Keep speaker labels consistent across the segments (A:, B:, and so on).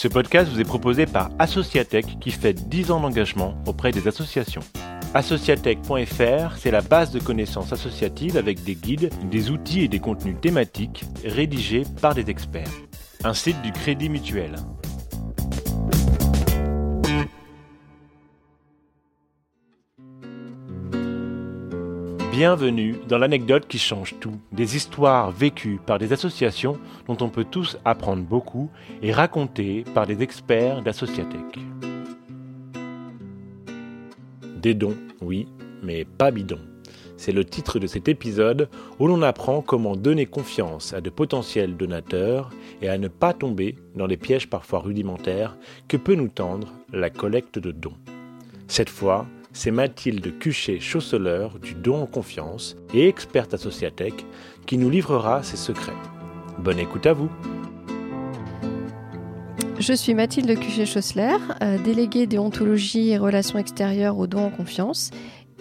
A: Ce podcast vous est proposé par Associatech qui fait 10 ans d'engagement auprès des associations. Associatech.fr, c'est la base de connaissances associatives avec des guides, des outils et des contenus thématiques rédigés par des experts. Un site du Crédit Mutuel. Bienvenue dans l'anecdote qui change tout, des histoires vécues par des associations dont on peut tous apprendre beaucoup et racontées par des experts d'Associatech. Des dons, oui, mais pas bidons. C'est le titre de cet épisode où l'on apprend comment donner confiance à de potentiels donateurs et à ne pas tomber dans les pièges parfois rudimentaires que peut nous tendre la collecte de dons. Cette fois, c'est Mathilde Cuchet-Chausseleur du Don en Confiance et experte Associatech qui nous livrera ses secrets. Bonne écoute à vous
B: je suis Mathilde Cuchet-Chausseler, euh, déléguée déontologie et relations extérieures au don en confiance.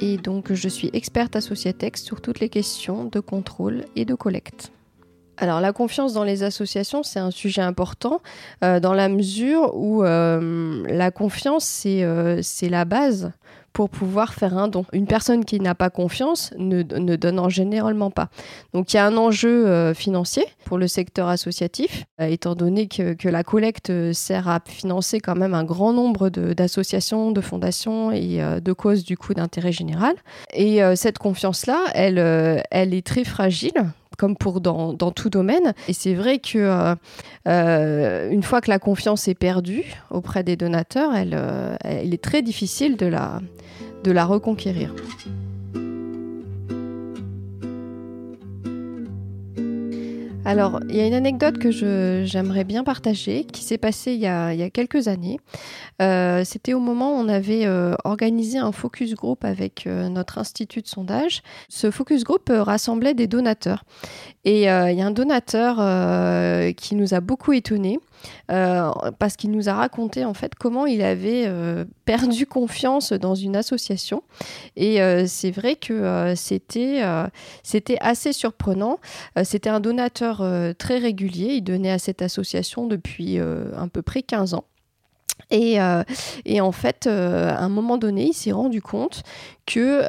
B: Et donc, je suis experte Associatech sur toutes les questions de contrôle et de collecte. Alors la confiance dans les associations, c'est un sujet important euh, dans la mesure où euh, la confiance, c'est la base pour pouvoir faire un don. Une personne qui n'a pas confiance ne, donne en généralement pas. Donc il y a un enjeu euh, financier pour le secteur associatif, euh, étant donné que, la collecte sert à financer quand même un grand nombre d'associations, de, fondations et euh, de causes du coup d'intérêt général. Et cette confiance-là, elle, elle est très fragile comme pour dans, tout domaine. Et c'est vrai que une fois que la confiance est perdue auprès des donateurs, elle, elle est très difficile de la reconquérir. Alors, il y a une anecdote que j'aimerais bien partager qui s'est passée il y, a, quelques années. Euh, c'était au moment où on avait euh, organisé un focus group avec euh, notre institut de sondage. Ce focus group rassemblait des donateurs. Et il y a un donateur qui nous a beaucoup étonnés. Parce qu'il nous a raconté en fait comment il avait perdu confiance dans une association et c'est vrai que c'était c'était assez surprenant c'était un donateur euh, très régulier. Il donnait à cette association depuis euh, à peu près 15 ans. Et, euh, et, en fait, à un moment donné, il s'est rendu compte que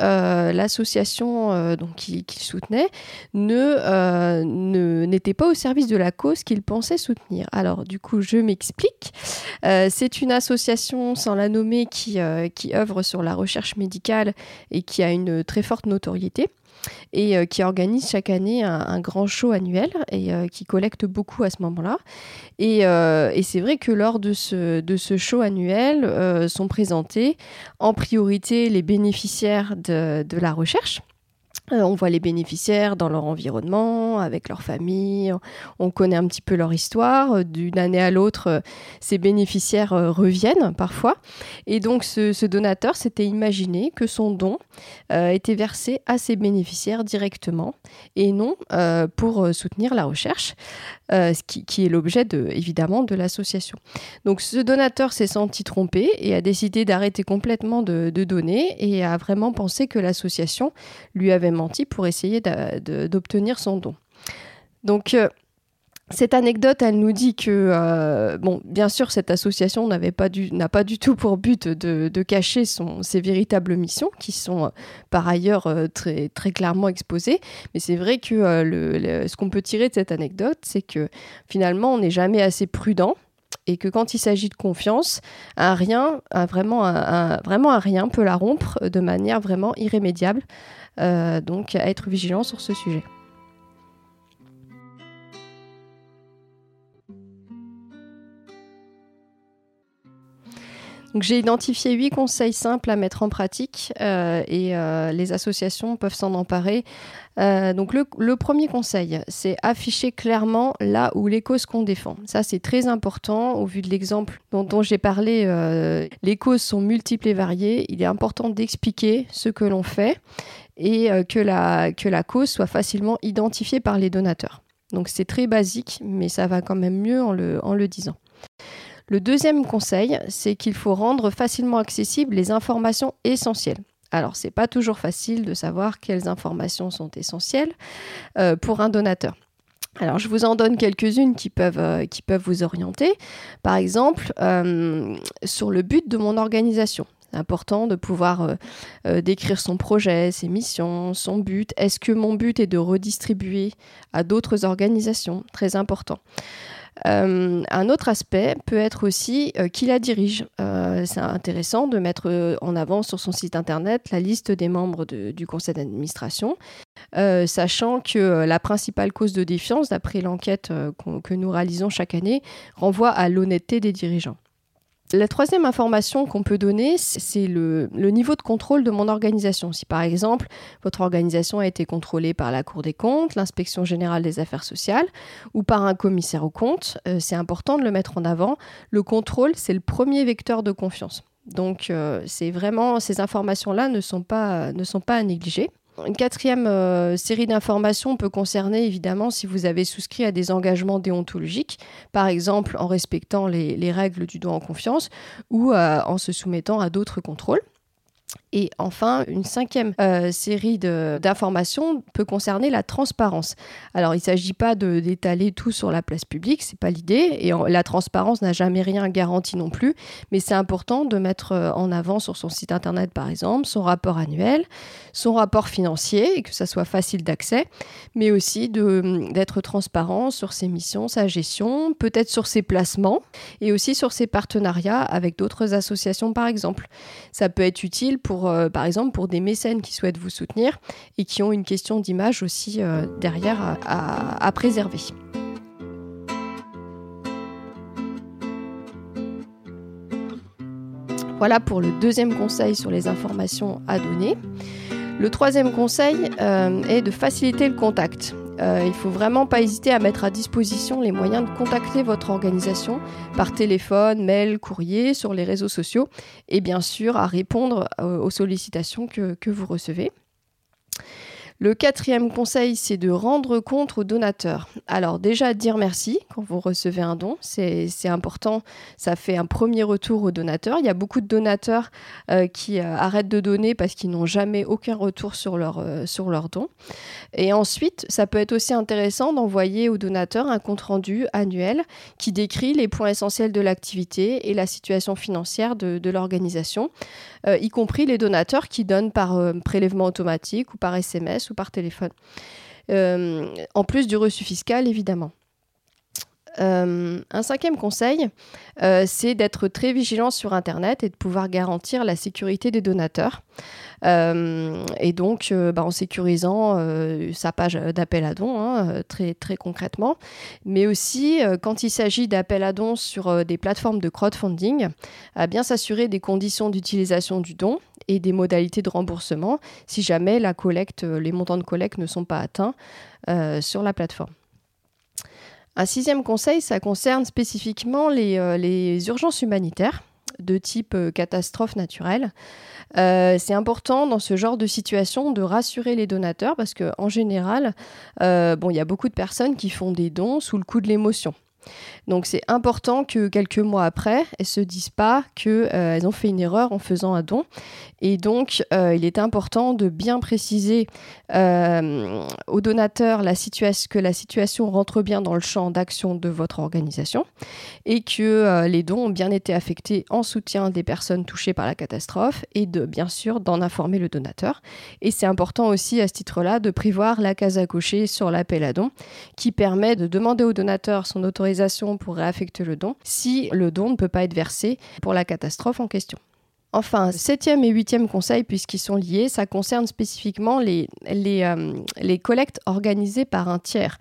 B: l'association donc qu'il soutenait n'était pas au service de la cause qu'il pensait soutenir. Alors, du coup, je m'explique. C'est une association, sans la nommer, qui, qui œuvre sur la recherche médicale et qui a une très forte notoriété et euh, qui organise chaque année un, grand show annuel et euh, qui collecte beaucoup à ce moment-là. Et, euh, et c'est vrai que lors de ce, show annuel sont présentés en priorité les bénéficiaires de, la recherche on voit les bénéficiaires dans leur environnement, avec leur famille, on connaît un petit peu leur histoire. Euh, d'une année à l'autre, euh, ces bénéficiaires reviennent parfois. Et donc ce, donateur s'était imaginé que son don était versé à ses bénéficiaires directement et non pour soutenir la recherche. Euh, qui, est l'objet de, évidemment de l'association. Donc ce donateur s'est senti trompé et a décidé d'arrêter complètement de, donner et a vraiment pensé que l'association lui avait menti pour essayer d'obtenir son don. Donc euh, cette anecdote, elle nous dit que, euh, bon, bien sûr, cette association n'a pas, du, pas du tout pour but de, cacher son, ses véritables missions, qui sont euh, par ailleurs euh, très, très clairement exposées. Mais c'est vrai que le, ce qu'on peut tirer de cette anecdote, c'est que finalement, on n'est jamais assez prudent et que quand il s'agit de confiance, un rien, vraiment, un, vraiment un rien peut la rompre de manière vraiment irrémédiable. donc, à être vigilant sur ce sujet. J'ai identifié huit conseils simples à mettre en pratique euh, et euh, les associations peuvent s'en emparer. Euh, donc le, premier conseil, c'est afficher clairement là où les causes qu'on défend. Ça c'est très important au vu de l'exemple dont, j'ai parlé. les causes sont multiples et variées. Il est important d'expliquer ce que l'on fait et que, la, que la cause soit facilement identifiée par les donateurs. Donc c'est très basique, mais ça va quand même mieux en le, en le disant. Le deuxième conseil, c'est qu'il faut rendre facilement accessibles les informations essentielles. Alors, c'est pas toujours facile de savoir quelles informations sont essentielles euh, pour un donateur. Alors, je vous en donne quelques-unes qui peuvent, euh, vous orienter. Par exemple, euh, sur le but de mon organisation. C'est important de pouvoir décrire son projet, ses missions, son but. Est-ce que mon but est de redistribuer à d'autres organisations? Très important. Euh, un autre aspect peut être aussi euh, qui la dirige. Euh, c'est intéressant de mettre en avant sur son site internet la liste des membres du conseil d'administration, sachant que la principale cause de défiance, d'après l'enquête que nous réalisons chaque année, renvoie à l'honnêteté des dirigeants. La troisième information qu'on peut donner, c'est le, niveau de contrôle de mon organisation. Si par exemple, votre organisation a été contrôlée par la Cour des comptes, l'inspection générale des affaires sociales ou par un commissaire aux comptes, euh, c'est important de le mettre en avant. Le contrôle, c'est le premier vecteur de confiance. Donc, euh, c'est vraiment ces informations-là ne sont pas, ne sont pas à négliger. Une quatrième euh, série d'informations peut concerner évidemment si vous avez souscrit à des engagements déontologiques, par exemple en respectant les, règles du droit en confiance ou euh, en se soumettant à d'autres contrôles. Et enfin, une cinquième euh, série d'informations peut concerner la transparence. Alors, il ne s'agit pas d'étaler tout sur la place publique, c'est pas l'idée, et la transparence n'a jamais rien garanti non plus, mais c'est important de mettre euh, en avant sur son site internet, par exemple, son rapport annuel, son rapport financier, et que ça soit facile d'accès, mais aussi d'être transparent sur ses missions, sa gestion, peut-être sur ses placements, et aussi sur ses partenariats avec d'autres associations, par exemple. Ça peut être utile pour euh, par exemple, pour des mécènes qui souhaitent vous soutenir et qui ont une question d'image aussi euh, derrière à, préserver. Voilà pour le deuxième conseil sur les informations à donner. Le troisième conseil euh, est de faciliter le contact. Euh, il ne faut vraiment pas hésiter à mettre à disposition les moyens de contacter votre organisation par téléphone, mail, courrier, sur les réseaux sociaux et bien sûr à répondre euh, aux sollicitations que vous recevez. Le quatrième conseil, c'est de rendre compte aux donateurs. Alors déjà, dire merci quand vous recevez un don, c'est important. Ça fait un premier retour aux donateurs. Il y a beaucoup de donateurs euh, qui euh, arrêtent de donner parce qu'ils n'ont jamais aucun retour sur leur, euh, sur leur don. Et ensuite, ça peut être aussi intéressant d'envoyer aux donateurs un compte-rendu annuel qui décrit les points essentiels de l'activité et la situation financière de l'organisation, y compris les donateurs qui donnent par prélèvement automatique ou par SMS par téléphone. Euh, en plus du reçu fiscal, évidemment. Euh, un cinquième conseil, euh, c'est d'être très vigilant sur Internet et de pouvoir garantir la sécurité des donateurs. Euh, et donc, bah, en sécurisant sa page d'appel à dons, hein, très, concrètement, mais aussi quand il s'agit d'appel à dons sur des plateformes de crowdfunding, à bien s'assurer des conditions d'utilisation du don et des modalités de remboursement si jamais la collecte, les montants de collecte ne sont pas atteints sur la plateforme. Un sixième conseil, ça concerne spécifiquement les, euh, urgences humanitaires de type euh, catastrophe naturelle. Euh, c'est important dans ce genre de situation de rassurer les donateurs parce qu'en général, il y a beaucoup de personnes qui font des dons sous le coup de l'émotion. Donc c'est important que quelques mois après, elles se disent pas qu'elles euh, ont fait une erreur en faisant un don. Et donc euh, il est important de bien préciser euh, aux donateurs que la situation rentre bien dans le champ d'action de votre organisation et que les dons ont bien été affectés en soutien des personnes touchées par la catastrophe et de bien sûr d'en informer le donateur. Et c'est important aussi à ce titre-là de prévoir la case à cocher sur l'appel à don qui permet de demander au donateur son autorisation pour réaffecter le don si le don ne peut pas être versé pour la catastrophe en question. Enfin, septième et huitième conseil, puisqu'ils sont liés, ça concerne spécifiquement les, euh, collectes organisées par un tiers.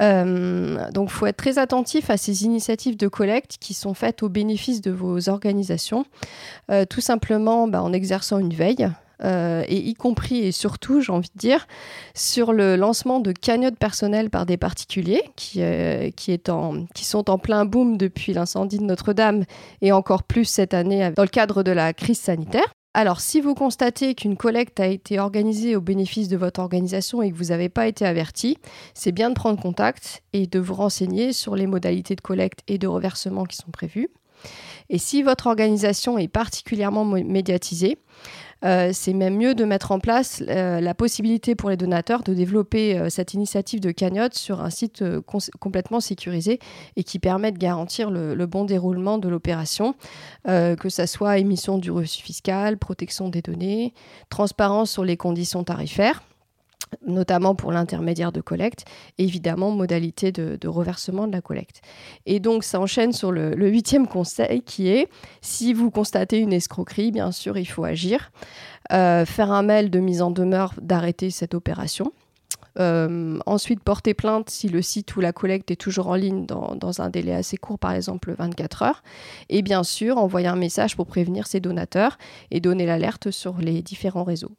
B: Euh, donc, il faut être très attentif à ces initiatives de collecte qui sont faites au bénéfice de vos organisations, euh, tout simplement bah, en exerçant une veille euh, et y compris et surtout, j'ai envie de dire, sur le lancement de cagnottes personnelles par des particuliers qui, euh, qui, sont en plein boom depuis l'incendie de Notre-Dame et encore plus cette année dans le cadre de la crise sanitaire. Alors, si vous constatez qu'une collecte a été organisée au bénéfice de votre organisation et que vous n'avez pas été averti, c'est bien de prendre contact et de vous renseigner sur les modalités de collecte et de reversement qui sont prévues. Et si votre organisation est particulièrement médiatisée, c'est même mieux de mettre en place la possibilité pour les donateurs de développer cette initiative de cagnotte sur un site complètement sécurisé et qui permet de garantir le, le bon déroulement de l'opération, que ce soit émission du reçu fiscal, protection des données, transparence sur les conditions tarifaires notamment pour l'intermédiaire de collecte, évidemment modalité de, reversement de la collecte. Et donc ça enchaîne sur le, huitième conseil qui est, si vous constatez une escroquerie, bien sûr, il faut agir, euh, faire un mail de mise en demeure d'arrêter cette opération. Euh, ensuite, porter plainte si le site ou la collecte est toujours en ligne dans, dans, un délai assez court, par exemple 24 heures. Et bien sûr, envoyer un message pour prévenir ses donateurs et donner l'alerte sur les différents réseaux.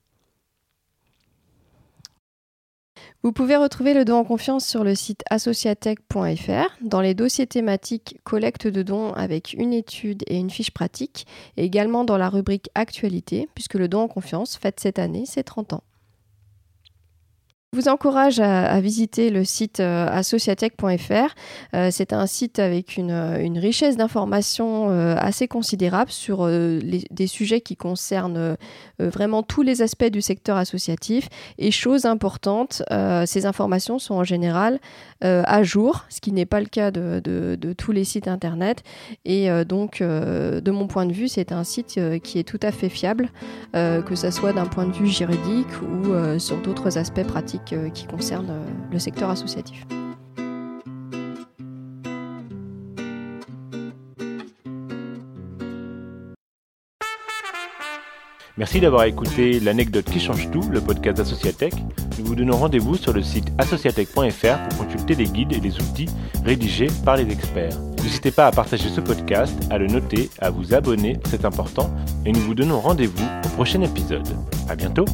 B: Vous pouvez retrouver le don en confiance sur le site associatech.fr dans les dossiers thématiques collecte de dons avec une étude et une fiche pratique et également dans la rubrique actualité puisque le don en confiance fête cette année ses 30 ans. Vous encourage à, visiter le site euh, associatech.fr. Euh, c'est un site avec une, une richesse d'informations euh, assez considérable sur des sujets qui concernent vraiment tous les aspects du secteur associatif. Et chose importante, ces informations sont en général à jour, ce qui n'est pas le cas de, de, tous les sites Internet. Et donc, de mon point de vue, c'est un site qui est tout à fait fiable, que ce soit d'un point de vue juridique ou sur d'autres aspects pratiques euh, qui concerne euh, le secteur associatif.
A: Merci d'avoir écouté l'anecdote qui change tout, le podcast d'Associatech. Nous vous donnons rendez-vous sur le site associatech.fr pour consulter les guides et les outils rédigés par les experts. N'hésitez pas à partager ce podcast, à le noter, à vous abonner, c'est important, et nous vous donnons rendez-vous au prochain épisode. À bientôt!